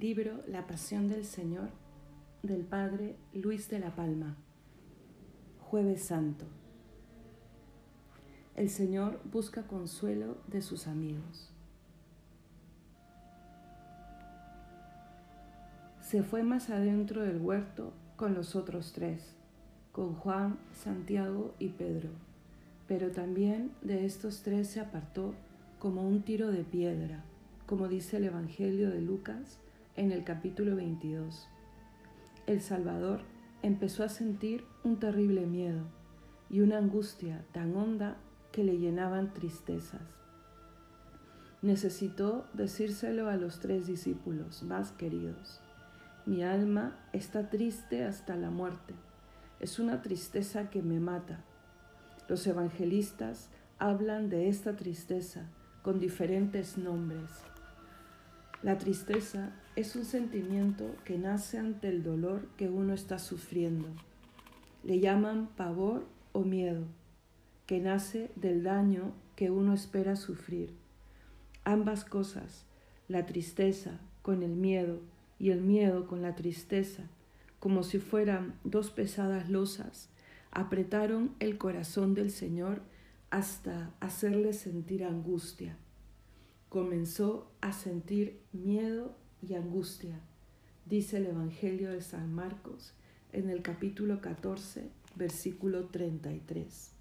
Libro La Pasión del Señor del Padre Luis de la Palma. Jueves Santo. El Señor busca consuelo de sus amigos. Se fue más adentro del huerto con los otros tres, con Juan, Santiago y Pedro, pero también de estos tres se apartó como un tiro de piedra, como dice el Evangelio de Lucas, en el capítulo 22. El Salvador empezó a sentir un terrible miedo y una angustia tan honda que le llenaban tristezas. Necesitó decírselo a los tres discípulos más queridos. Mi alma está triste hasta la muerte. Es una tristeza que me mata. Los evangelistas hablan de esta tristeza con diferentes nombres. La tristeza es un sentimiento que nace ante el dolor que uno está sufriendo. Le llaman pavor o miedo, que nace del daño que uno espera sufrir. Ambas cosas, la tristeza con el miedo y el miedo con la tristeza, como si fueran dos pesadas losas, apretaron el corazón del Señor hasta hacerle sentir angustia comenzó a sentir miedo y angustia, dice el Evangelio de San Marcos en el capítulo 14, versículo 33.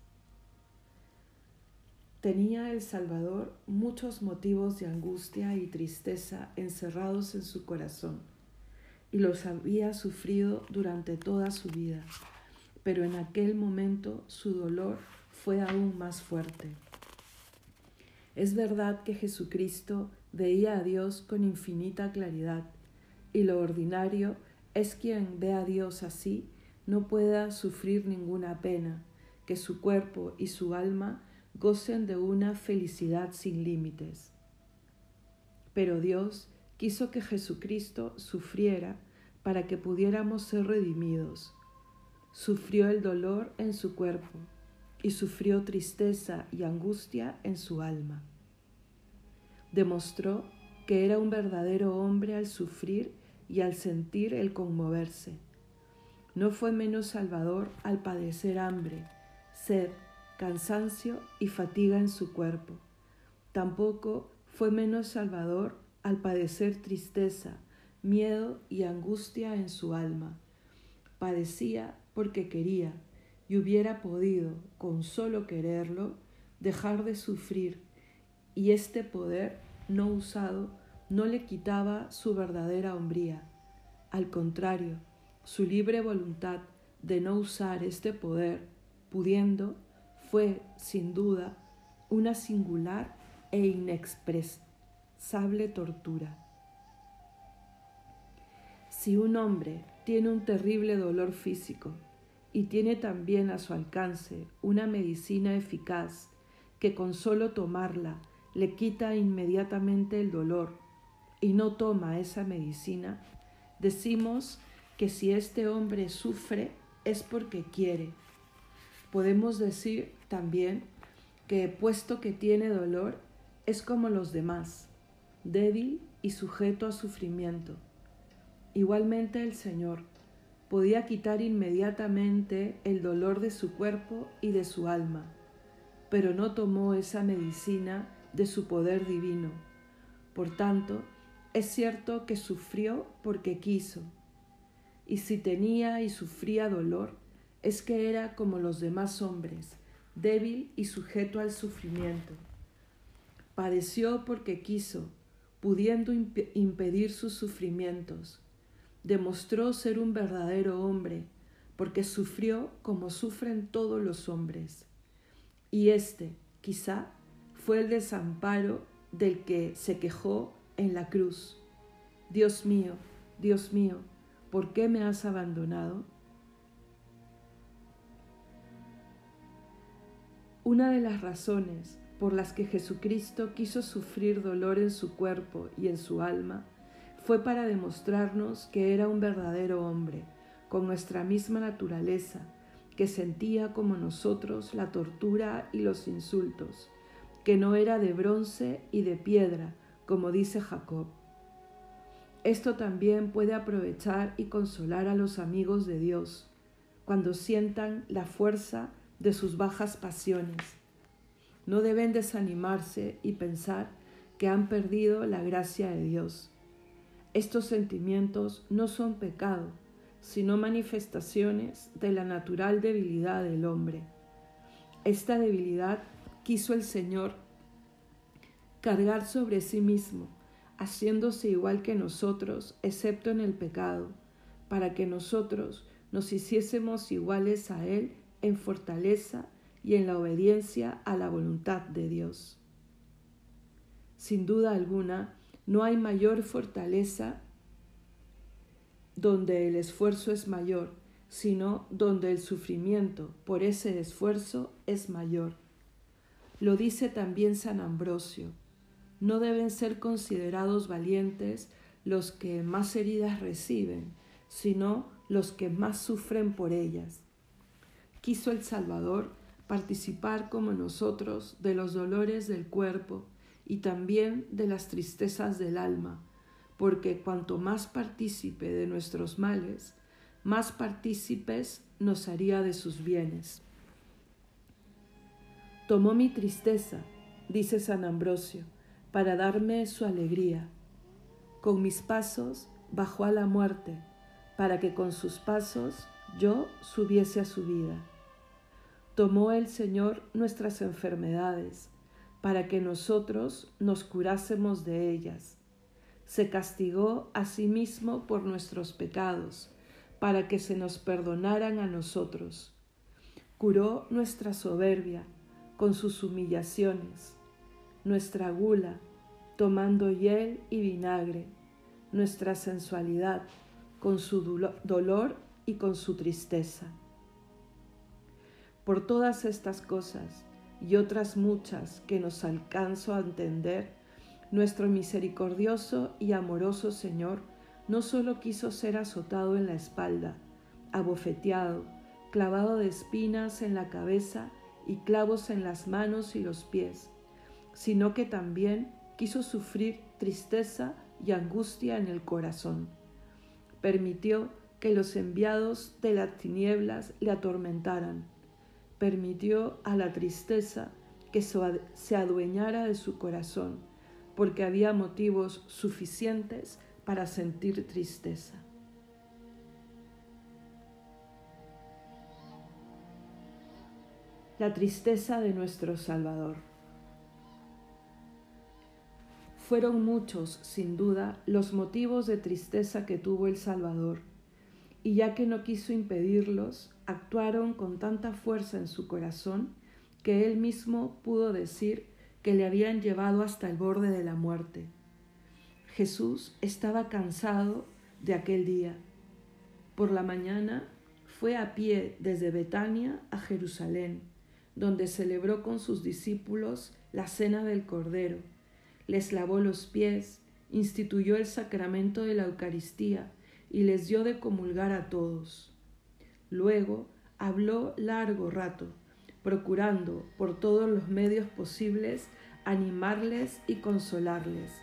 Tenía el Salvador muchos motivos de angustia y tristeza encerrados en su corazón, y los había sufrido durante toda su vida, pero en aquel momento su dolor fue aún más fuerte. Es verdad que Jesucristo veía a Dios con infinita claridad, y lo ordinario es quien ve a Dios así no pueda sufrir ninguna pena, que su cuerpo y su alma gocen de una felicidad sin límites. Pero Dios quiso que Jesucristo sufriera para que pudiéramos ser redimidos. Sufrió el dolor en su cuerpo y sufrió tristeza y angustia en su alma. Demostró que era un verdadero hombre al sufrir y al sentir el conmoverse. No fue menos salvador al padecer hambre, sed, cansancio y fatiga en su cuerpo. Tampoco fue menos salvador al padecer tristeza, miedo y angustia en su alma. Padecía porque quería y hubiera podido, con solo quererlo, dejar de sufrir, y este poder no usado no le quitaba su verdadera hombría. Al contrario, su libre voluntad de no usar este poder, pudiendo, fue, sin duda, una singular e inexpresable tortura. Si un hombre tiene un terrible dolor físico y tiene también a su alcance una medicina eficaz que con solo tomarla le quita inmediatamente el dolor y no toma esa medicina, decimos que si este hombre sufre es porque quiere. Podemos decir también que puesto que tiene dolor, es como los demás, débil y sujeto a sufrimiento. Igualmente el Señor podía quitar inmediatamente el dolor de su cuerpo y de su alma, pero no tomó esa medicina de su poder divino. Por tanto, es cierto que sufrió porque quiso, y si tenía y sufría dolor, es que era como los demás hombres, débil y sujeto al sufrimiento. Padeció porque quiso, pudiendo impedir sus sufrimientos. Demostró ser un verdadero hombre, porque sufrió como sufren todos los hombres. Y éste, quizá, fue el desamparo del que se quejó en la cruz. Dios mío, Dios mío, ¿por qué me has abandonado? Una de las razones por las que Jesucristo quiso sufrir dolor en su cuerpo y en su alma fue para demostrarnos que era un verdadero hombre, con nuestra misma naturaleza, que sentía como nosotros la tortura y los insultos, que no era de bronce y de piedra, como dice Jacob. Esto también puede aprovechar y consolar a los amigos de Dios cuando sientan la fuerza de sus bajas pasiones. No deben desanimarse y pensar que han perdido la gracia de Dios. Estos sentimientos no son pecado, sino manifestaciones de la natural debilidad del hombre. Esta debilidad quiso el Señor cargar sobre sí mismo, haciéndose igual que nosotros, excepto en el pecado, para que nosotros nos hiciésemos iguales a Él en fortaleza y en la obediencia a la voluntad de Dios. Sin duda alguna, no hay mayor fortaleza donde el esfuerzo es mayor, sino donde el sufrimiento por ese esfuerzo es mayor. Lo dice también San Ambrosio. No deben ser considerados valientes los que más heridas reciben, sino los que más sufren por ellas. Quiso el Salvador participar como nosotros de los dolores del cuerpo y también de las tristezas del alma, porque cuanto más partícipe de nuestros males, más partícipes nos haría de sus bienes. Tomó mi tristeza, dice San Ambrosio, para darme su alegría. Con mis pasos bajó a la muerte, para que con sus pasos yo subiese a su vida. Tomó el Señor nuestras enfermedades, para que nosotros nos curásemos de ellas. Se castigó a sí mismo por nuestros pecados, para que se nos perdonaran a nosotros. Curó nuestra soberbia con sus humillaciones, nuestra gula, tomando hiel y vinagre, nuestra sensualidad, con su dolor y con su tristeza. Por todas estas cosas y otras muchas que nos alcanzo a entender, nuestro misericordioso y amoroso Señor no solo quiso ser azotado en la espalda, abofeteado, clavado de espinas en la cabeza y clavos en las manos y los pies, sino que también quiso sufrir tristeza y angustia en el corazón. Permitió que los enviados de las tinieblas le atormentaran. Permitió a la tristeza que se adueñara de su corazón, porque había motivos suficientes para sentir tristeza. La tristeza de nuestro Salvador. Fueron muchos, sin duda, los motivos de tristeza que tuvo el Salvador, y ya que no quiso impedirlos, actuaron con tanta fuerza en su corazón que él mismo pudo decir que le habían llevado hasta el borde de la muerte. Jesús estaba cansado de aquel día. Por la mañana fue a pie desde Betania a Jerusalén, donde celebró con sus discípulos la cena del Cordero les lavó los pies, instituyó el sacramento de la Eucaristía y les dio de comulgar a todos. Luego habló largo rato, procurando por todos los medios posibles animarles y consolarles.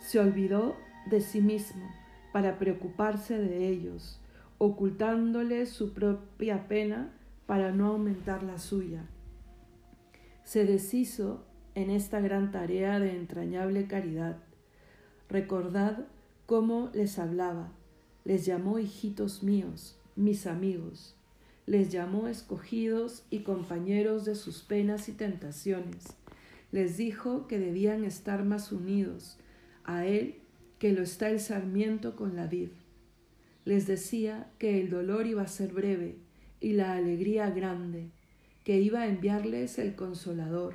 Se olvidó de sí mismo para preocuparse de ellos, ocultándoles su propia pena para no aumentar la suya. Se deshizo en esta gran tarea de entrañable caridad. Recordad cómo les hablaba, les llamó hijitos míos, mis amigos, les llamó escogidos y compañeros de sus penas y tentaciones, les dijo que debían estar más unidos a Él que lo está el sarmiento con la vid. Les decía que el dolor iba a ser breve y la alegría grande, que iba a enviarles el consolador,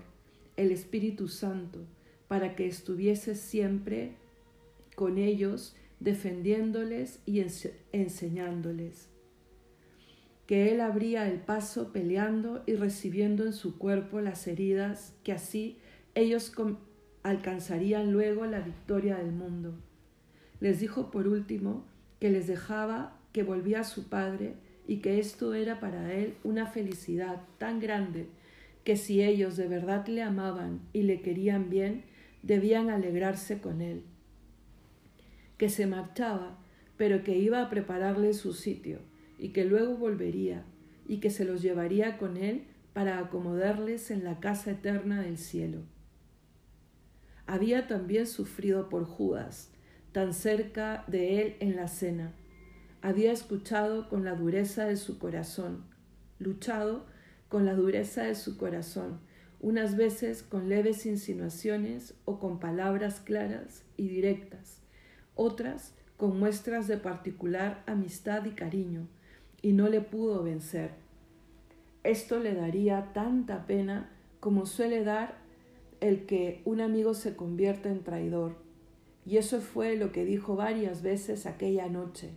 el Espíritu Santo para que estuviese siempre con ellos, defendiéndoles y enseñándoles. Que Él abría el paso peleando y recibiendo en su cuerpo las heridas, que así ellos alcanzarían luego la victoria del mundo. Les dijo por último que les dejaba que volvía a su Padre y que esto era para Él una felicidad tan grande que si ellos de verdad le amaban y le querían bien, debían alegrarse con él. que se marchaba, pero que iba a prepararle su sitio, y que luego volvería, y que se los llevaría con él para acomodarles en la casa eterna del cielo. Había también sufrido por Judas, tan cerca de él en la cena. Había escuchado con la dureza de su corazón, luchado con la dureza de su corazón, unas veces con leves insinuaciones o con palabras claras y directas, otras con muestras de particular amistad y cariño, y no le pudo vencer. Esto le daría tanta pena como suele dar el que un amigo se convierta en traidor. Y eso fue lo que dijo varias veces aquella noche,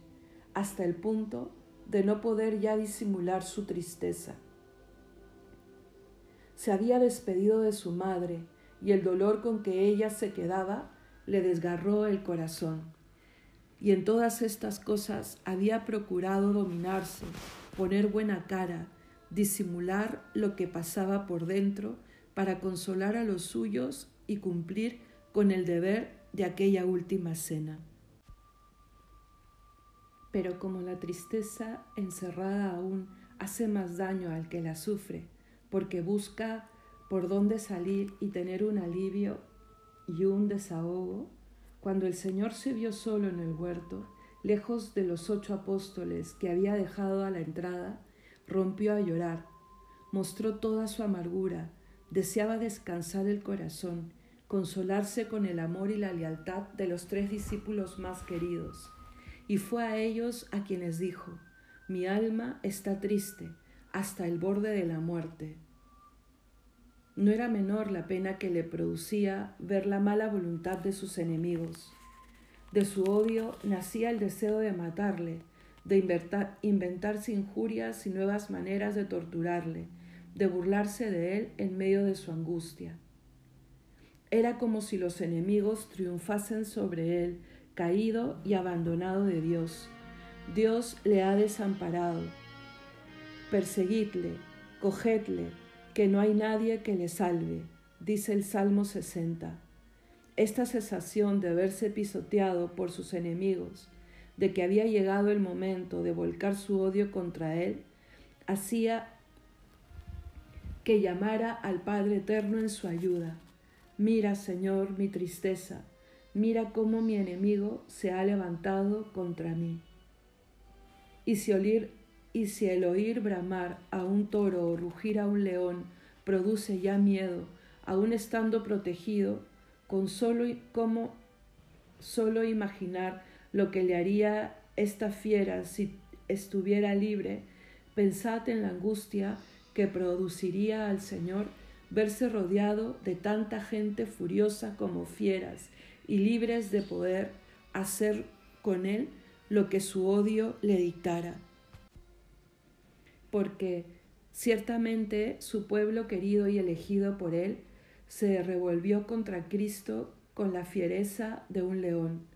hasta el punto de no poder ya disimular su tristeza. Se había despedido de su madre y el dolor con que ella se quedaba le desgarró el corazón. Y en todas estas cosas había procurado dominarse, poner buena cara, disimular lo que pasaba por dentro para consolar a los suyos y cumplir con el deber de aquella última cena. Pero como la tristeza encerrada aún hace más daño al que la sufre, porque busca por dónde salir y tener un alivio y un desahogo, cuando el Señor se vio solo en el huerto, lejos de los ocho apóstoles que había dejado a la entrada, rompió a llorar, mostró toda su amargura, deseaba descansar el corazón, consolarse con el amor y la lealtad de los tres discípulos más queridos, y fue a ellos a quienes dijo, mi alma está triste hasta el borde de la muerte. No era menor la pena que le producía ver la mala voluntad de sus enemigos. De su odio nacía el deseo de matarle, de inventarse injurias y nuevas maneras de torturarle, de burlarse de él en medio de su angustia. Era como si los enemigos triunfasen sobre él, caído y abandonado de Dios. Dios le ha desamparado. Perseguidle, cogedle, que no hay nadie que le salve, dice el Salmo 60. Esta sensación de verse pisoteado por sus enemigos, de que había llegado el momento de volcar su odio contra él, hacía que llamara al Padre Eterno en su ayuda. Mira, Señor, mi tristeza, mira cómo mi enemigo se ha levantado contra mí. Y si, oír, y si el oír bramar a un toro o rugir a un león produce ya miedo, aun estando protegido, con solo, como solo imaginar lo que le haría esta fiera si estuviera libre, pensad en la angustia que produciría al Señor verse rodeado de tanta gente furiosa como fieras y libres de poder hacer con él lo que su odio le dictara. Porque ciertamente su pueblo querido y elegido por él se revolvió contra Cristo con la fiereza de un león.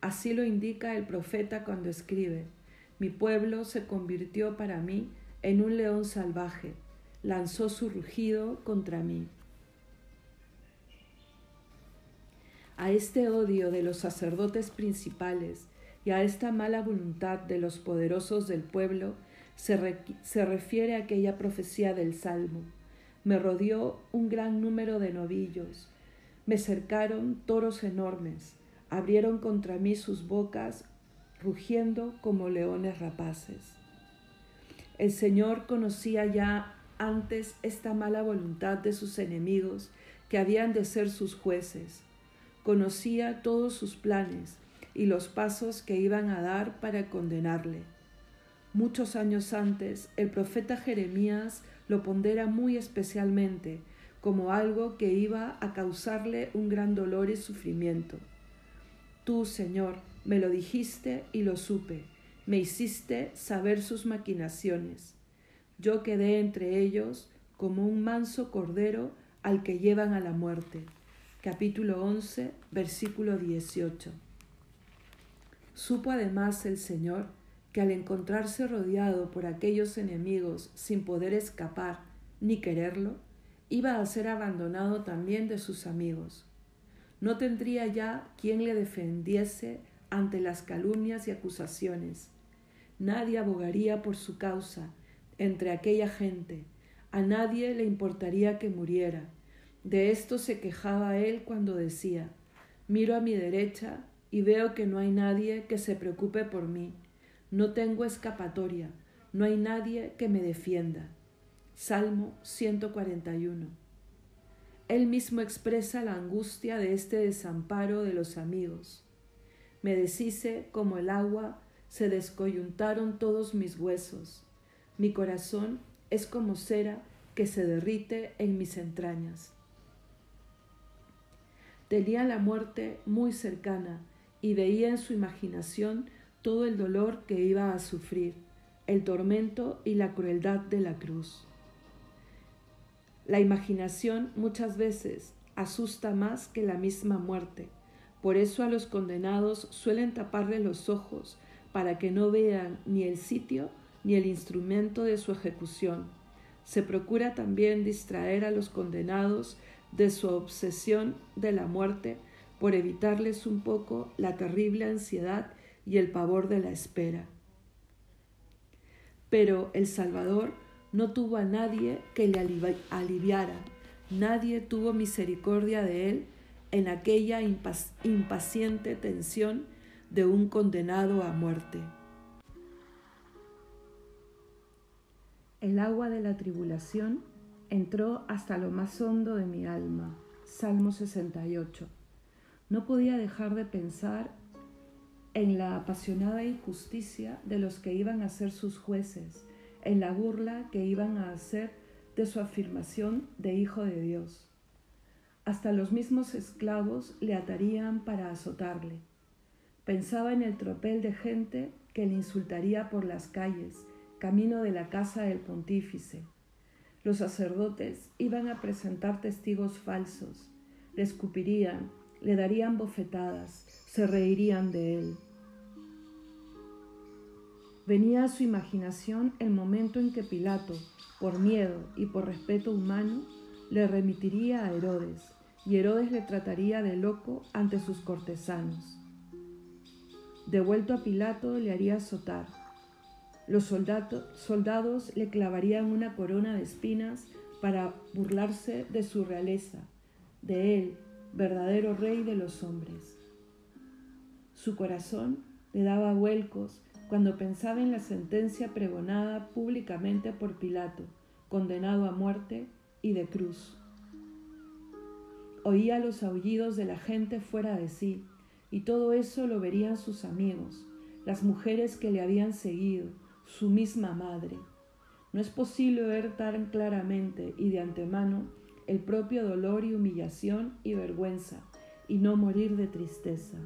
Así lo indica el profeta cuando escribe, mi pueblo se convirtió para mí en un león salvaje, lanzó su rugido contra mí. A este odio de los sacerdotes principales y a esta mala voluntad de los poderosos del pueblo se, se refiere aquella profecía del Salmo. Me rodeó un gran número de novillos, me cercaron toros enormes, abrieron contra mí sus bocas, rugiendo como leones rapaces. El Señor conocía ya antes esta mala voluntad de sus enemigos que habían de ser sus jueces. Conocía todos sus planes y los pasos que iban a dar para condenarle. Muchos años antes, el profeta Jeremías lo pondera muy especialmente como algo que iba a causarle un gran dolor y sufrimiento. Tú, Señor, me lo dijiste y lo supe me hiciste saber sus maquinaciones. Yo quedé entre ellos como un manso cordero al que llevan a la muerte. Capítulo 11, versículo 18. Supo además el Señor que al encontrarse rodeado por aquellos enemigos sin poder escapar ni quererlo, iba a ser abandonado también de sus amigos. No tendría ya quien le defendiese ante las calumnias y acusaciones. Nadie abogaría por su causa entre aquella gente, a nadie le importaría que muriera. De esto se quejaba él cuando decía, miro a mi derecha y veo que no hay nadie que se preocupe por mí, no tengo escapatoria, no hay nadie que me defienda. Salmo 141. Él mismo expresa la angustia de este desamparo de los amigos. Me deshice como el agua, se descoyuntaron todos mis huesos. Mi corazón es como cera que se derrite en mis entrañas. Tenía la muerte muy cercana y veía en su imaginación todo el dolor que iba a sufrir, el tormento y la crueldad de la cruz. La imaginación muchas veces asusta más que la misma muerte. Por eso a los condenados suelen taparle los ojos para que no vean ni el sitio ni el instrumento de su ejecución. Se procura también distraer a los condenados de su obsesión de la muerte por evitarles un poco la terrible ansiedad y el pavor de la espera. Pero el Salvador no tuvo a nadie que le aliviara, nadie tuvo misericordia de él en aquella impaciente tensión de un condenado a muerte. El agua de la tribulación entró hasta lo más hondo de mi alma. Salmo 68. No podía dejar de pensar en la apasionada injusticia de los que iban a ser sus jueces, en la burla que iban a hacer de su afirmación de Hijo de Dios. Hasta los mismos esclavos le atarían para azotarle. Pensaba en el tropel de gente que le insultaría por las calles, camino de la casa del pontífice. Los sacerdotes iban a presentar testigos falsos, le escupirían, le darían bofetadas, se reirían de él. Venía a su imaginación el momento en que Pilato, por miedo y por respeto humano, le remitiría a Herodes, y Herodes le trataría de loco ante sus cortesanos. Devuelto a Pilato le haría azotar. Los soldados le clavarían una corona de espinas para burlarse de su realeza, de él, verdadero rey de los hombres. Su corazón le daba vuelcos cuando pensaba en la sentencia pregonada públicamente por Pilato, condenado a muerte y de cruz. Oía los aullidos de la gente fuera de sí, y todo eso lo verían sus amigos, las mujeres que le habían seguido, su misma madre. No es posible ver tan claramente y de antemano el propio dolor y humillación y vergüenza, y no morir de tristeza.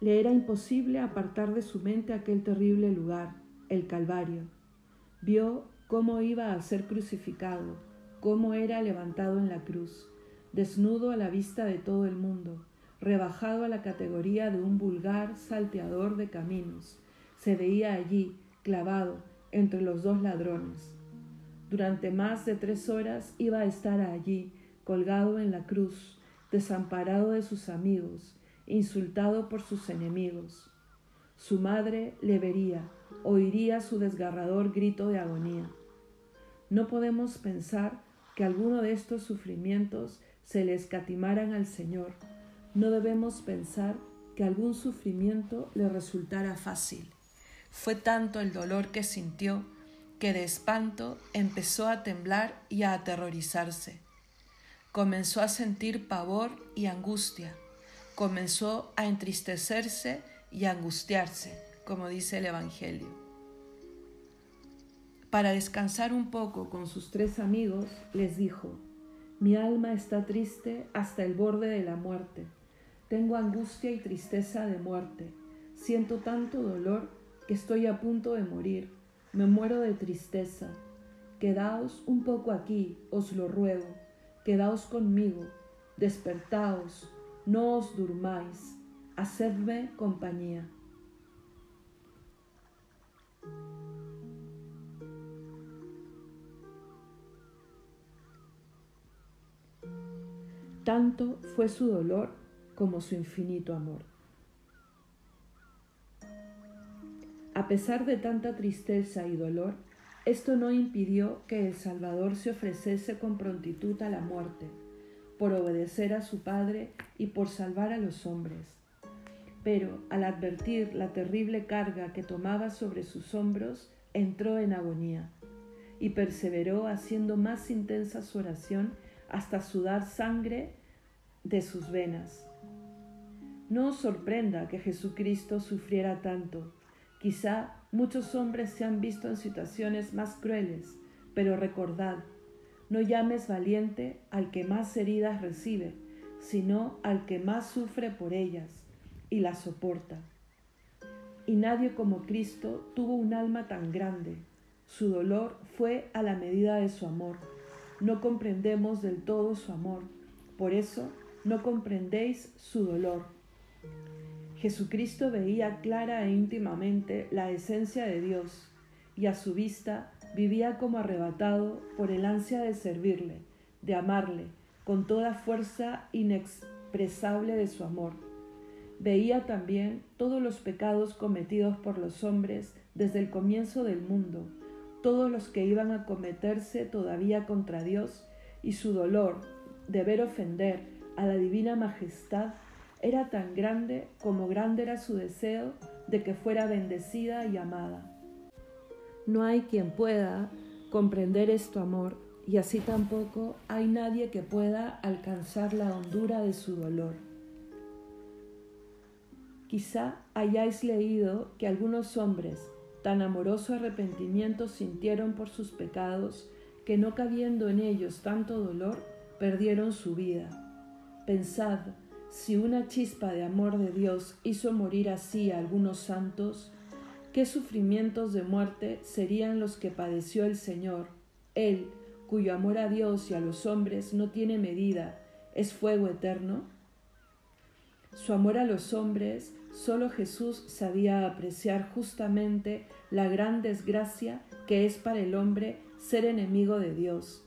Le era imposible apartar de su mente aquel terrible lugar, el Calvario. Vio cómo iba a ser crucificado, cómo era levantado en la cruz, desnudo a la vista de todo el mundo, rebajado a la categoría de un vulgar salteador de caminos. Se veía allí, clavado, entre los dos ladrones. Durante más de tres horas iba a estar allí, colgado en la cruz, desamparado de sus amigos, insultado por sus enemigos. Su madre le vería, oiría su desgarrador grito de agonía. No podemos pensar que alguno de estos sufrimientos se le escatimaran al Señor. No debemos pensar que algún sufrimiento le resultara fácil. Fue tanto el dolor que sintió que de espanto empezó a temblar y a aterrorizarse. Comenzó a sentir pavor y angustia comenzó a entristecerse y a angustiarse, como dice el Evangelio. Para descansar un poco con sus tres amigos, les dijo, mi alma está triste hasta el borde de la muerte. Tengo angustia y tristeza de muerte. Siento tanto dolor que estoy a punto de morir. Me muero de tristeza. Quedaos un poco aquí, os lo ruego. Quedaos conmigo. Despertaos, no os durmáis, hacedme compañía. tanto fue su dolor como su infinito amor. A pesar de tanta tristeza y dolor, esto no impidió que el Salvador se ofreciese con prontitud a la muerte, por obedecer a su Padre y por salvar a los hombres. Pero al advertir la terrible carga que tomaba sobre sus hombros, entró en agonía y perseveró haciendo más intensa su oración hasta sudar sangre de sus venas. No os sorprenda que Jesucristo sufriera tanto, Quizá muchos hombres se han visto en situaciones más crueles, pero recordad, no llames valiente al que más heridas recibe, sino al que más sufre por ellas y las soporta. Y nadie como Cristo tuvo un alma tan grande. Su dolor fue a la medida de su amor. No comprendemos del todo su amor, por eso no comprendéis su dolor. Jesucristo veía clara e íntimamente la esencia de Dios y a su vista vivía como arrebatado por el ansia de servirle, de amarle, con toda fuerza inexpresable de su amor. Veía también todos los pecados cometidos por los hombres desde el comienzo del mundo, todos los que iban a cometerse todavía contra Dios, y su dolor de ver ofender a la divina majestad era tan grande como grande era su deseo de que fuera bendecida y amada. No hay quien pueda comprender esto amor y así tampoco hay nadie que pueda alcanzar la hondura de su dolor. Quizá hayáis leído que algunos hombres tan amoroso arrepentimiento sintieron por sus pecados que no cabiendo en ellos tanto dolor, perdieron su vida. Pensad si una chispa de amor de Dios hizo morir así a algunos santos, ¿qué sufrimientos de muerte serían los que padeció el Señor, Él, cuyo amor a Dios y a los hombres no tiene medida, es fuego eterno? Su amor a los hombres, solo Jesús sabía apreciar justamente la gran desgracia que es para el hombre ser enemigo de Dios,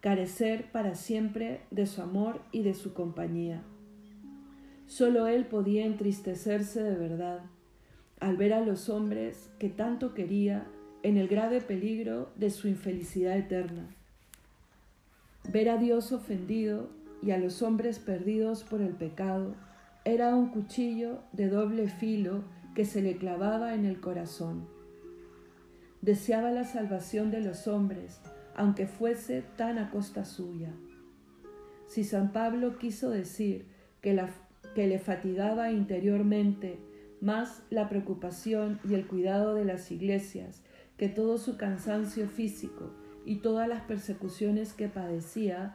carecer para siempre de su amor y de su compañía. Solo él podía entristecerse de verdad al ver a los hombres que tanto quería en el grave peligro de su infelicidad eterna. Ver a Dios ofendido y a los hombres perdidos por el pecado era un cuchillo de doble filo que se le clavaba en el corazón. Deseaba la salvación de los hombres, aunque fuese tan a costa suya. Si San Pablo quiso decir que la que le fatigaba interiormente más la preocupación y el cuidado de las iglesias que todo su cansancio físico y todas las persecuciones que padecía,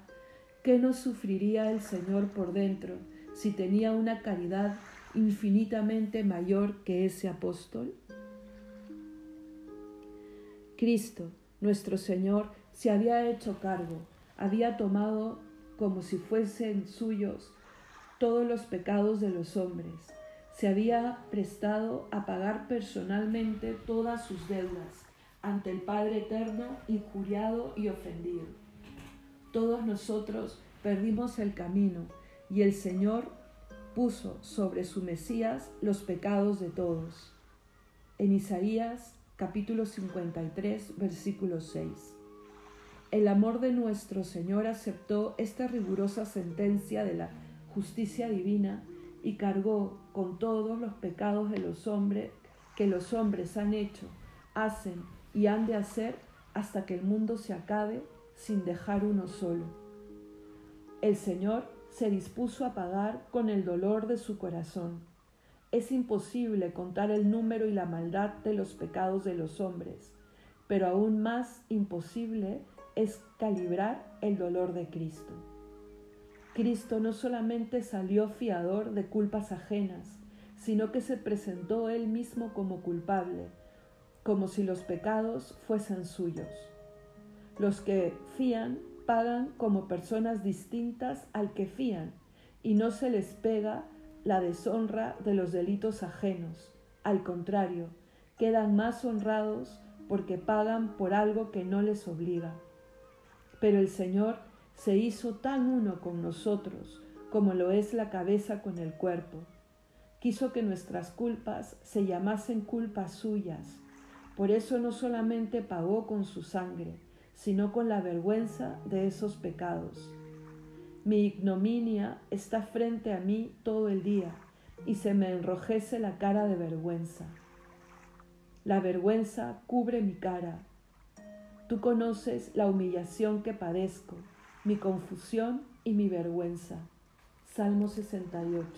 ¿qué no sufriría el Señor por dentro si tenía una caridad infinitamente mayor que ese apóstol? Cristo, nuestro Señor, se había hecho cargo, había tomado como si fuesen suyos todos los pecados de los hombres. Se había prestado a pagar personalmente todas sus deudas ante el Padre Eterno, injuriado y ofendido. Todos nosotros perdimos el camino y el Señor puso sobre su Mesías los pecados de todos. En Isaías capítulo 53, versículo 6. El amor de nuestro Señor aceptó esta rigurosa sentencia de la justicia divina y cargó con todos los pecados de los hombres que los hombres han hecho, hacen y han de hacer hasta que el mundo se acabe sin dejar uno solo. El Señor se dispuso a pagar con el dolor de su corazón. Es imposible contar el número y la maldad de los pecados de los hombres, pero aún más imposible es calibrar el dolor de Cristo. Cristo no solamente salió fiador de culpas ajenas, sino que se presentó él mismo como culpable, como si los pecados fuesen suyos. Los que fían pagan como personas distintas al que fían, y no se les pega la deshonra de los delitos ajenos. Al contrario, quedan más honrados porque pagan por algo que no les obliga. Pero el Señor se hizo tan uno con nosotros como lo es la cabeza con el cuerpo. Quiso que nuestras culpas se llamasen culpas suyas. Por eso no solamente pagó con su sangre, sino con la vergüenza de esos pecados. Mi ignominia está frente a mí todo el día y se me enrojece la cara de vergüenza. La vergüenza cubre mi cara. Tú conoces la humillación que padezco, mi confusión y mi vergüenza. Salmo 68.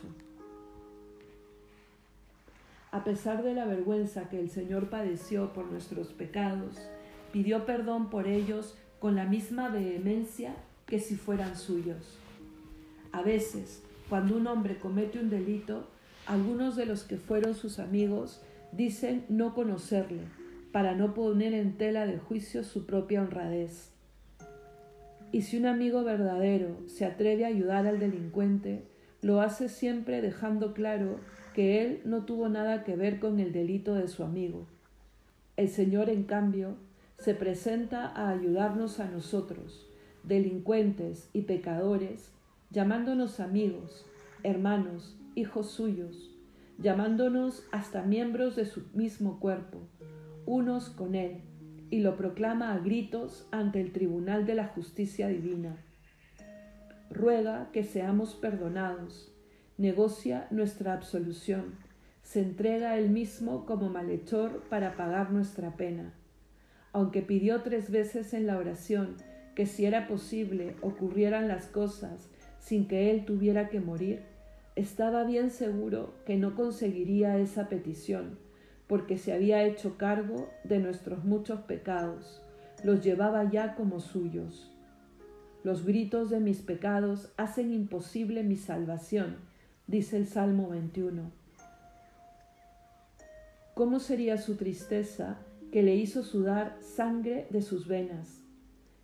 A pesar de la vergüenza que el Señor padeció por nuestros pecados, pidió perdón por ellos con la misma vehemencia que si fueran suyos. A veces, cuando un hombre comete un delito, algunos de los que fueron sus amigos dicen no conocerle, para no poner en tela de juicio su propia honradez. Y si un amigo verdadero se atreve a ayudar al delincuente, lo hace siempre dejando claro que él no tuvo nada que ver con el delito de su amigo. El Señor, en cambio, se presenta a ayudarnos a nosotros, delincuentes y pecadores, llamándonos amigos, hermanos, hijos suyos, llamándonos hasta miembros de su mismo cuerpo, unos con Él y lo proclama a gritos ante el tribunal de la justicia divina. Ruega que seamos perdonados, negocia nuestra absolución, se entrega él mismo como malhechor para pagar nuestra pena. Aunque pidió tres veces en la oración que si era posible ocurrieran las cosas sin que él tuviera que morir, estaba bien seguro que no conseguiría esa petición porque se había hecho cargo de nuestros muchos pecados, los llevaba ya como suyos. Los gritos de mis pecados hacen imposible mi salvación, dice el Salmo 21. ¿Cómo sería su tristeza que le hizo sudar sangre de sus venas?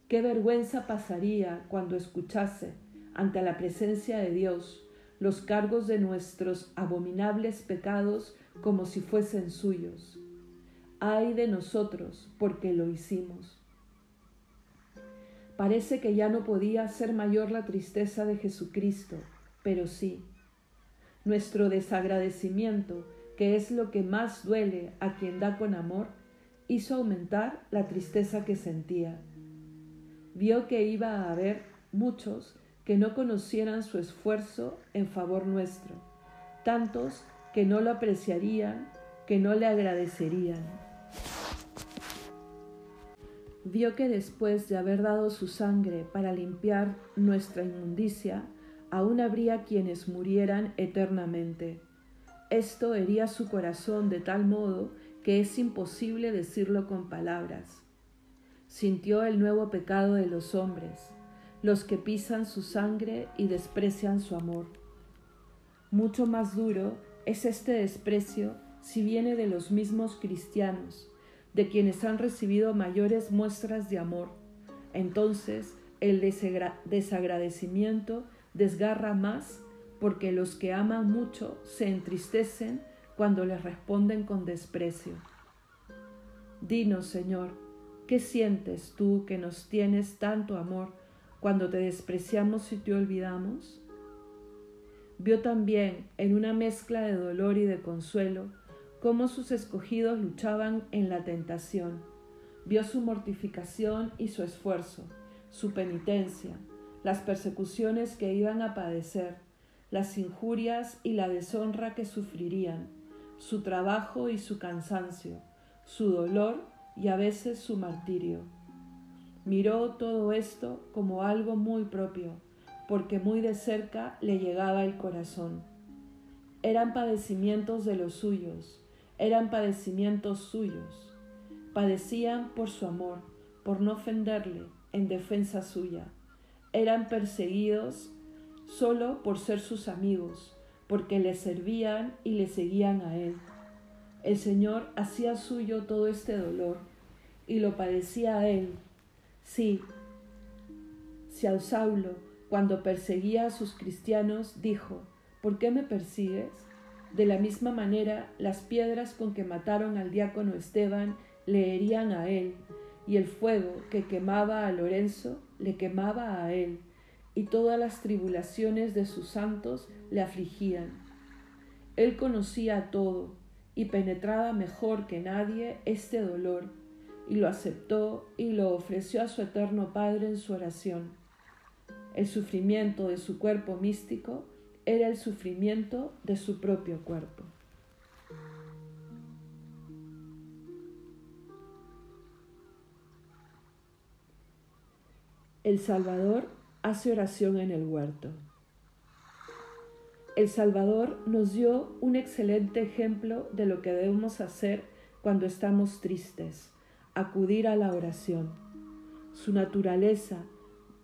¿Qué vergüenza pasaría cuando escuchase, ante la presencia de Dios, los cargos de nuestros abominables pecados como si fuesen suyos. Ay de nosotros porque lo hicimos. Parece que ya no podía ser mayor la tristeza de Jesucristo, pero sí. Nuestro desagradecimiento, que es lo que más duele a quien da con amor, hizo aumentar la tristeza que sentía. Vio que iba a haber muchos que no conocieran su esfuerzo en favor nuestro, tantos que no lo apreciarían, que no le agradecerían. Vio que después de haber dado su sangre para limpiar nuestra inmundicia, aún habría quienes murieran eternamente. Esto hería su corazón de tal modo que es imposible decirlo con palabras. Sintió el nuevo pecado de los hombres, los que pisan su sangre y desprecian su amor. Mucho más duro es este desprecio si viene de los mismos cristianos, de quienes han recibido mayores muestras de amor. Entonces el desagradecimiento desgarra más porque los que aman mucho se entristecen cuando les responden con desprecio. Dinos, Señor, ¿qué sientes tú que nos tienes tanto amor cuando te despreciamos y te olvidamos? Vio también, en una mezcla de dolor y de consuelo, cómo sus escogidos luchaban en la tentación. Vio su mortificación y su esfuerzo, su penitencia, las persecuciones que iban a padecer, las injurias y la deshonra que sufrirían, su trabajo y su cansancio, su dolor y a veces su martirio. Miró todo esto como algo muy propio, porque muy de cerca le llegaba el corazón. Eran padecimientos de los suyos, eran padecimientos suyos. Padecían por su amor, por no ofenderle, en defensa suya. Eran perseguidos solo por ser sus amigos, porque le servían y le seguían a él. El Señor hacía suyo todo este dolor y lo padecía a él. Sí, si al Saulo cuando perseguía a sus cristianos, dijo, ¿por qué me persigues? De la misma manera, las piedras con que mataron al diácono Esteban le herían a él, y el fuego que quemaba a Lorenzo le quemaba a él, y todas las tribulaciones de sus santos le afligían. Él conocía todo y penetraba mejor que nadie este dolor, y lo aceptó y lo ofreció a su eterno Padre en su oración. El sufrimiento de su cuerpo místico era el sufrimiento de su propio cuerpo. El Salvador hace oración en el huerto. El Salvador nos dio un excelente ejemplo de lo que debemos hacer cuando estamos tristes, acudir a la oración. Su naturaleza,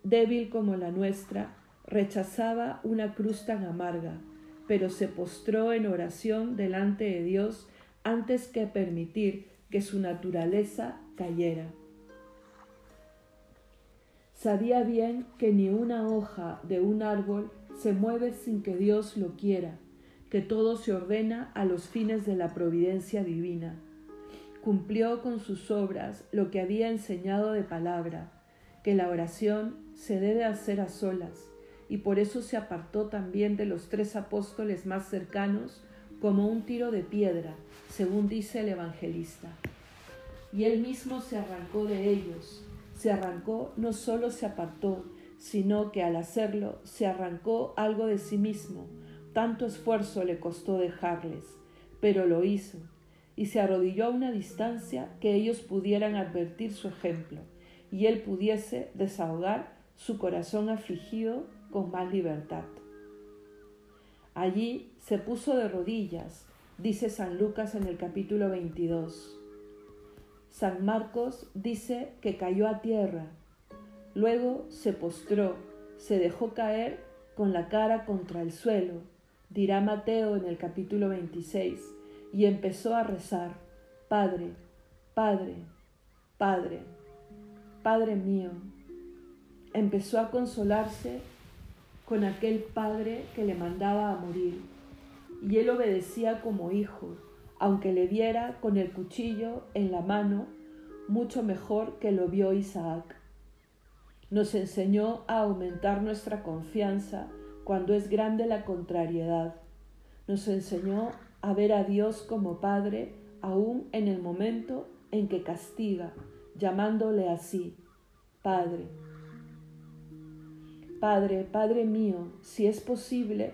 débil como la nuestra, rechazaba una cruz tan amarga, pero se postró en oración delante de Dios antes que permitir que su naturaleza cayera. Sabía bien que ni una hoja de un árbol se mueve sin que Dios lo quiera, que todo se ordena a los fines de la providencia divina. Cumplió con sus obras lo que había enseñado de palabra, que la oración se debe hacer a solas, y por eso se apartó también de los tres apóstoles más cercanos como un tiro de piedra, según dice el evangelista. Y él mismo se arrancó de ellos, se arrancó, no solo se apartó, sino que al hacerlo se arrancó algo de sí mismo. Tanto esfuerzo le costó dejarles, pero lo hizo, y se arrodilló a una distancia que ellos pudieran advertir su ejemplo, y él pudiese desahogar su corazón afligido con más libertad. Allí se puso de rodillas, dice San Lucas en el capítulo 22 San Marcos dice que cayó a tierra, luego se postró, se dejó caer con la cara contra el suelo, dirá Mateo en el capítulo 26, y empezó a rezar, Padre, Padre, Padre, Padre mío. Empezó a consolarse con aquel Padre que le mandaba a morir, y él obedecía como hijo, aunque le viera con el cuchillo en la mano, mucho mejor que lo vio Isaac. Nos enseñó a aumentar nuestra confianza cuando es grande la contrariedad. Nos enseñó a ver a Dios como Padre aún en el momento en que castiga, llamándole así, Padre. Padre, Padre mío, si es posible,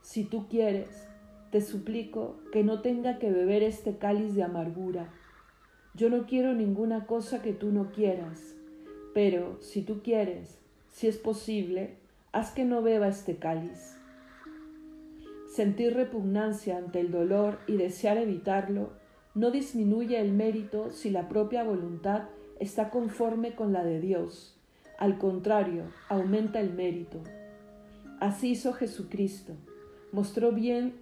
si tú quieres, te suplico que no tenga que beber este cáliz de amargura. Yo no quiero ninguna cosa que tú no quieras, pero si tú quieres, si es posible, haz que no beba este cáliz. Sentir repugnancia ante el dolor y desear evitarlo no disminuye el mérito si la propia voluntad está conforme con la de Dios. Al contrario, aumenta el mérito. Así hizo Jesucristo. Mostró bien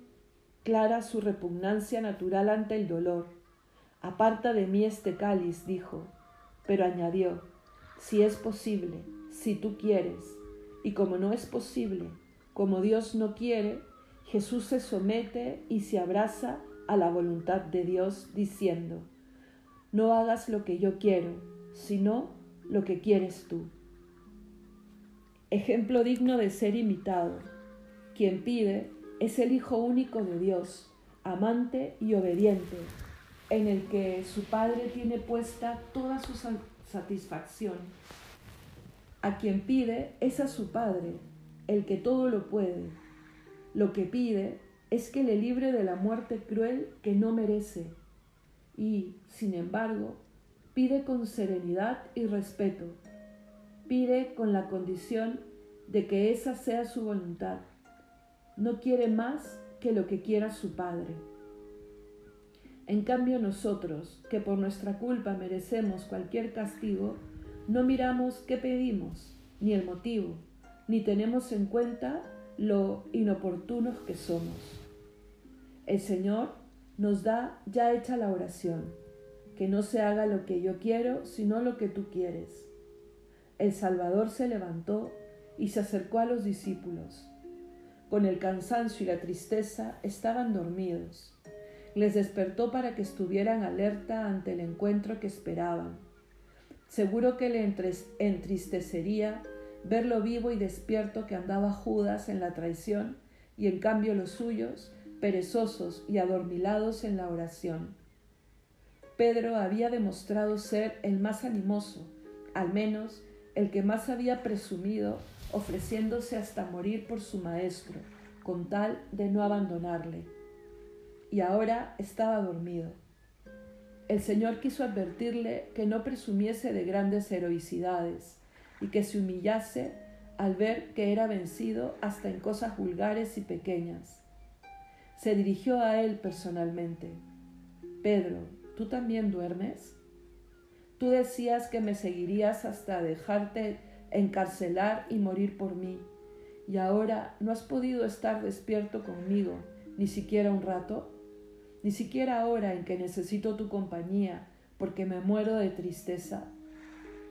clara su repugnancia natural ante el dolor. Aparta de mí este cáliz, dijo, pero añadió, si es posible, si tú quieres, y como no es posible, como Dios no quiere, Jesús se somete y se abraza a la voluntad de Dios, diciendo, no hagas lo que yo quiero, sino lo que quieres tú. Ejemplo digno de ser imitado. Quien pide, es el Hijo único de Dios, amante y obediente, en el que su Padre tiene puesta toda su satisfacción. A quien pide es a su Padre, el que todo lo puede. Lo que pide es que le libre de la muerte cruel que no merece y, sin embargo, pide con serenidad y respeto. Pide con la condición de que esa sea su voluntad no quiere más que lo que quiera su Padre. En cambio nosotros, que por nuestra culpa merecemos cualquier castigo, no miramos qué pedimos, ni el motivo, ni tenemos en cuenta lo inoportunos que somos. El Señor nos da ya hecha la oración, que no se haga lo que yo quiero, sino lo que tú quieres. El Salvador se levantó y se acercó a los discípulos con el cansancio y la tristeza, estaban dormidos. Les despertó para que estuvieran alerta ante el encuentro que esperaban. Seguro que le entristecería verlo vivo y despierto que andaba Judas en la traición y en cambio los suyos, perezosos y adormilados en la oración. Pedro había demostrado ser el más animoso, al menos el que más había presumido, ofreciéndose hasta morir por su maestro, con tal de no abandonarle. Y ahora estaba dormido. El Señor quiso advertirle que no presumiese de grandes heroicidades y que se humillase al ver que era vencido hasta en cosas vulgares y pequeñas. Se dirigió a él personalmente. Pedro, ¿tú también duermes? Tú decías que me seguirías hasta dejarte encarcelar y morir por mí, y ahora no has podido estar despierto conmigo, ni siquiera un rato, ni siquiera ahora en que necesito tu compañía, porque me muero de tristeza.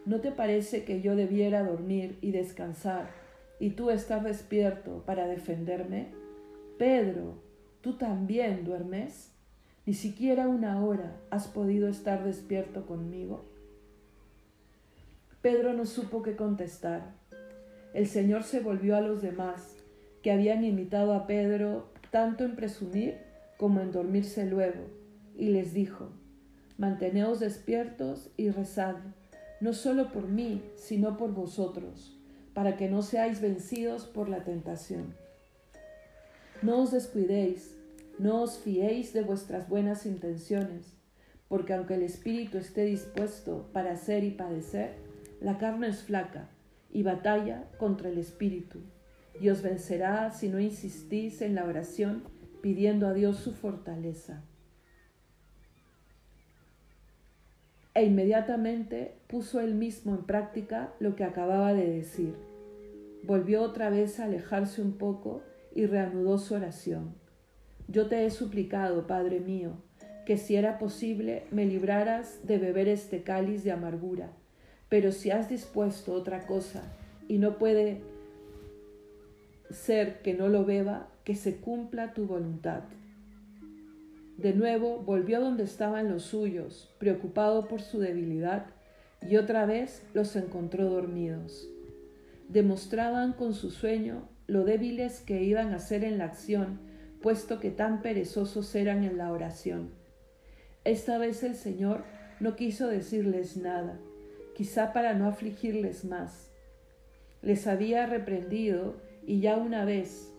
¿No te parece que yo debiera dormir y descansar, y tú estar despierto para defenderme? Pedro, ¿tú también duermes? Ni siquiera una hora has podido estar despierto conmigo. Pedro no supo qué contestar. El Señor se volvió a los demás, que habían imitado a Pedro tanto en presumir como en dormirse luego, y les dijo, Manteneos despiertos y rezad, no solo por mí, sino por vosotros, para que no seáis vencidos por la tentación. No os descuidéis, no os fiéis de vuestras buenas intenciones, porque aunque el espíritu esté dispuesto para hacer y padecer, la carne es flaca y batalla contra el espíritu, y os vencerá si no insistís en la oración pidiendo a Dios su fortaleza. E inmediatamente puso él mismo en práctica lo que acababa de decir. Volvió otra vez a alejarse un poco y reanudó su oración. Yo te he suplicado, Padre mío, que si era posible me libraras de beber este cáliz de amargura pero si has dispuesto otra cosa y no puede ser que no lo beba, que se cumpla tu voluntad. De nuevo volvió donde estaban los suyos, preocupado por su debilidad, y otra vez los encontró dormidos. Demostraban con su sueño lo débiles que iban a ser en la acción, puesto que tan perezosos eran en la oración. Esta vez el Señor no quiso decirles nada, quizá para no afligirles más. Les había reprendido y ya una vez.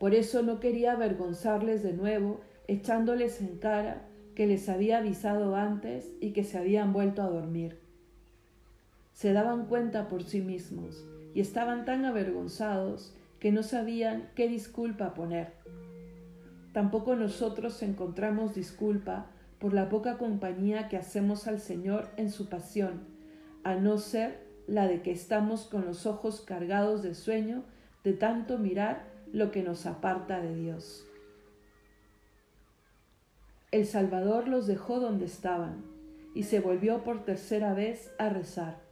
Por eso no quería avergonzarles de nuevo, echándoles en cara que les había avisado antes y que se habían vuelto a dormir. Se daban cuenta por sí mismos y estaban tan avergonzados que no sabían qué disculpa poner. Tampoco nosotros encontramos disculpa por la poca compañía que hacemos al Señor en su pasión, a no ser la de que estamos con los ojos cargados de sueño de tanto mirar lo que nos aparta de Dios. El Salvador los dejó donde estaban y se volvió por tercera vez a rezar.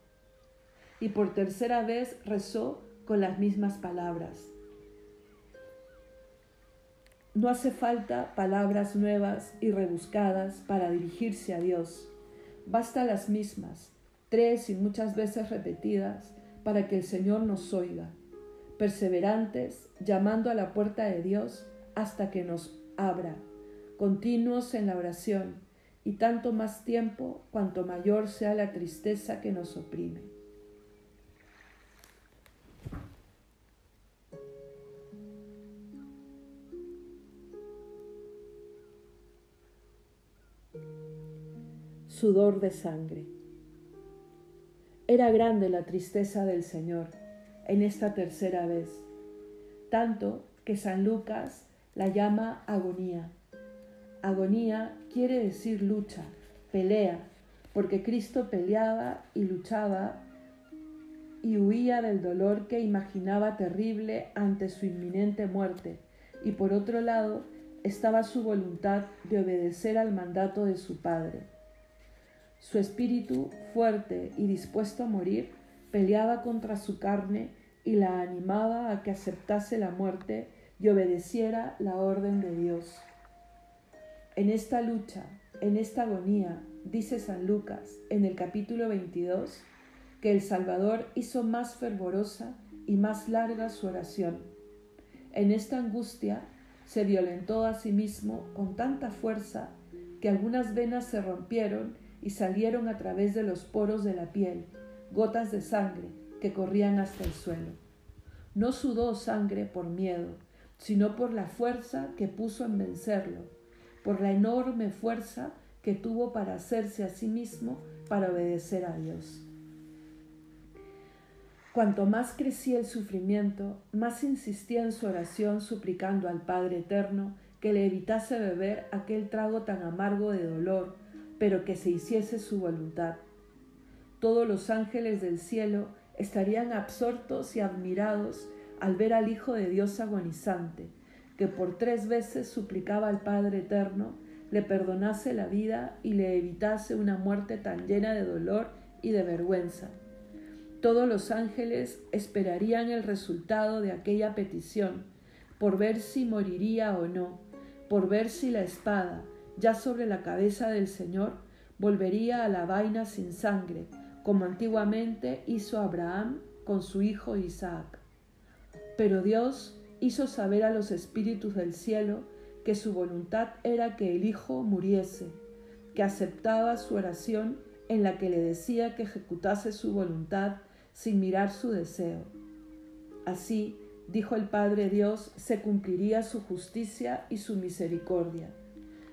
Y por tercera vez rezó con las mismas palabras. No hace falta palabras nuevas y rebuscadas para dirigirse a Dios. Basta las mismas, tres y muchas veces repetidas, para que el Señor nos oiga. Perseverantes, llamando a la puerta de Dios hasta que nos abra. Continuos en la oración y tanto más tiempo cuanto mayor sea la tristeza que nos oprime. De sangre. Era grande la tristeza del Señor en esta tercera vez, tanto que San Lucas la llama agonía. Agonía quiere decir lucha, pelea, porque Cristo peleaba y luchaba y huía del dolor que imaginaba terrible ante su inminente muerte, y por otro lado estaba su voluntad de obedecer al mandato de su Padre. Su espíritu, fuerte y dispuesto a morir, peleaba contra su carne y la animaba a que aceptase la muerte y obedeciera la orden de Dios. En esta lucha, en esta agonía, dice San Lucas en el capítulo 22, que el Salvador hizo más fervorosa y más larga su oración. En esta angustia se violentó a sí mismo con tanta fuerza que algunas venas se rompieron y salieron a través de los poros de la piel, gotas de sangre que corrían hasta el suelo. No sudó sangre por miedo, sino por la fuerza que puso en vencerlo, por la enorme fuerza que tuvo para hacerse a sí mismo para obedecer a Dios. Cuanto más crecía el sufrimiento, más insistía en su oración suplicando al Padre Eterno que le evitase beber aquel trago tan amargo de dolor, pero que se hiciese su voluntad. Todos los ángeles del cielo estarían absortos y admirados al ver al Hijo de Dios agonizante, que por tres veces suplicaba al Padre Eterno le perdonase la vida y le evitase una muerte tan llena de dolor y de vergüenza todos los ángeles esperarían el resultado de aquella petición, por ver si moriría o no, por ver si la espada, ya sobre la cabeza del Señor, volvería a la vaina sin sangre, como antiguamente hizo Abraham con su hijo Isaac. Pero Dios hizo saber a los espíritus del cielo que su voluntad era que el Hijo muriese, que aceptaba su oración en la que le decía que ejecutase su voluntad sin mirar su deseo. Así, dijo el Padre Dios, se cumpliría su justicia y su misericordia.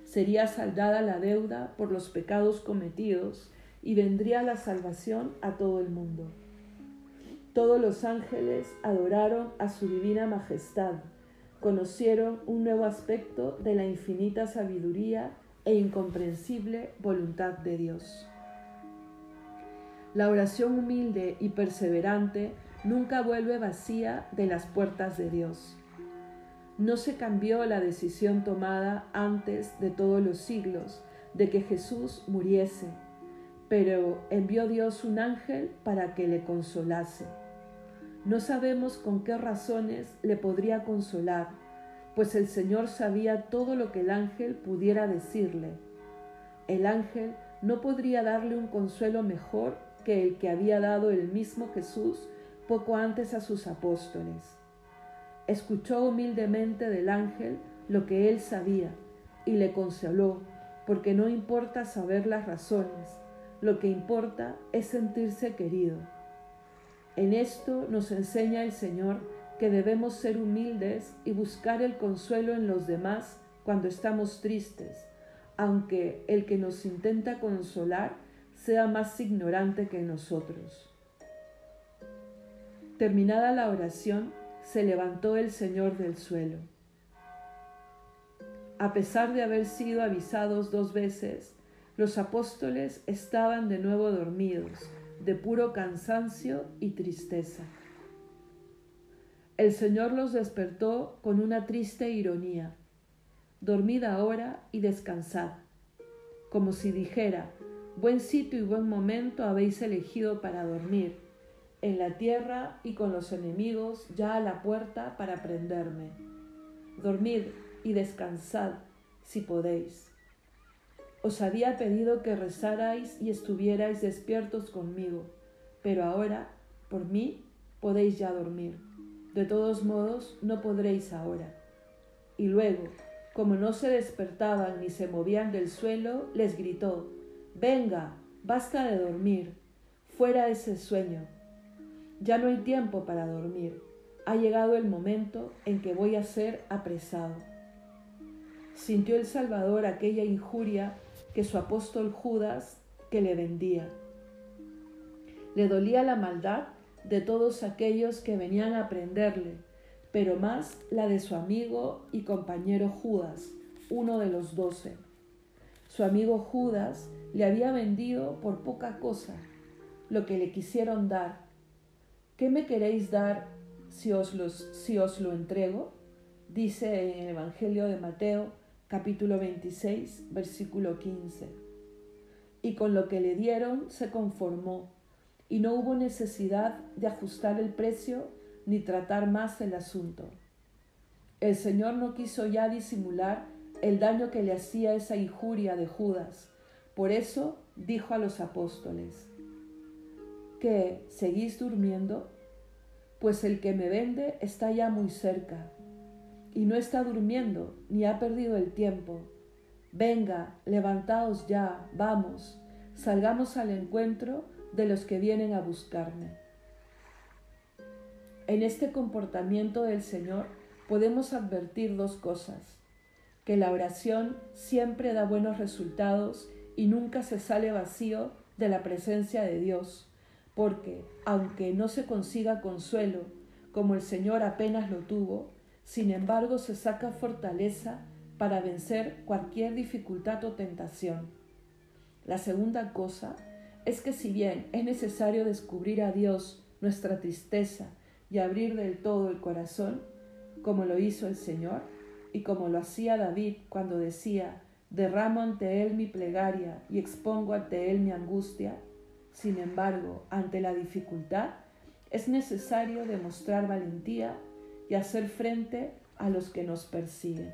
Sería saldada la deuda por los pecados cometidos y vendría la salvación a todo el mundo. Todos los ángeles adoraron a su divina majestad, conocieron un nuevo aspecto de la infinita sabiduría e incomprensible voluntad de Dios. La oración humilde y perseverante nunca vuelve vacía de las puertas de Dios. No se cambió la decisión tomada antes de todos los siglos de que Jesús muriese, pero envió Dios un ángel para que le consolase. No sabemos con qué razones le podría consolar, pues el Señor sabía todo lo que el ángel pudiera decirle. El ángel no podría darle un consuelo mejor que el que había dado el mismo Jesús poco antes a sus apóstoles. Escuchó humildemente del ángel lo que él sabía y le consoló, porque no importa saber las razones, lo que importa es sentirse querido. En esto nos enseña el Señor que debemos ser humildes y buscar el consuelo en los demás cuando estamos tristes, aunque el que nos intenta consolar sea más ignorante que nosotros. Terminada la oración, se levantó el Señor del suelo. A pesar de haber sido avisados dos veces, los apóstoles estaban de nuevo dormidos, de puro cansancio y tristeza. El Señor los despertó con una triste ironía. Dormid ahora y descansad, como si dijera, Buen sitio y buen momento habéis elegido para dormir, en la tierra y con los enemigos ya a la puerta para prenderme. Dormid y descansad si podéis. Os había pedido que rezarais y estuvierais despiertos conmigo, pero ahora, por mí, podéis ya dormir. De todos modos, no podréis ahora. Y luego, como no se despertaban ni se movían del suelo, les gritó, Venga, basta de dormir, fuera ese sueño. Ya no hay tiempo para dormir. Ha llegado el momento en que voy a ser apresado. Sintió el Salvador aquella injuria que su apóstol Judas que le vendía. Le dolía la maldad de todos aquellos que venían a prenderle, pero más la de su amigo y compañero Judas, uno de los doce. Su amigo Judas le había vendido por poca cosa lo que le quisieron dar. ¿Qué me queréis dar si os, lo entrego? Dice en el Evangelio de Mateo capítulo 26 versículo 15. Y con lo que le dieron se conformó y no hubo necesidad de ajustar el precio ni tratar más el asunto. El Señor no quiso ya disimular el daño que le hacía esa injuria de Judas Por eso dijo a los apóstoles, ¿que seguís durmiendo? Pues el que me vende está ya muy cerca, y no está durmiendo, ni ha perdido el tiempo. Venga, levantaos ya, vamos, salgamos al encuentro de los que vienen a buscarme. En este comportamiento del Señor podemos advertir dos cosas, que la oración siempre da buenos resultados y nunca se sale vacío de la presencia de Dios, porque aunque no se consiga consuelo, como el Señor apenas lo tuvo, sin embargo se saca fortaleza para vencer cualquier dificultad o tentación. La segunda cosa es que si bien es necesario descubrir a Dios nuestra tristeza y abrir del todo el corazón, como lo hizo el Señor y como lo hacía David cuando decía, derramo ante Él mi plegaria y expongo ante Él mi angustia, sin embargo, ante la dificultad, es necesario demostrar valentía y hacer frente a los que nos persiguen.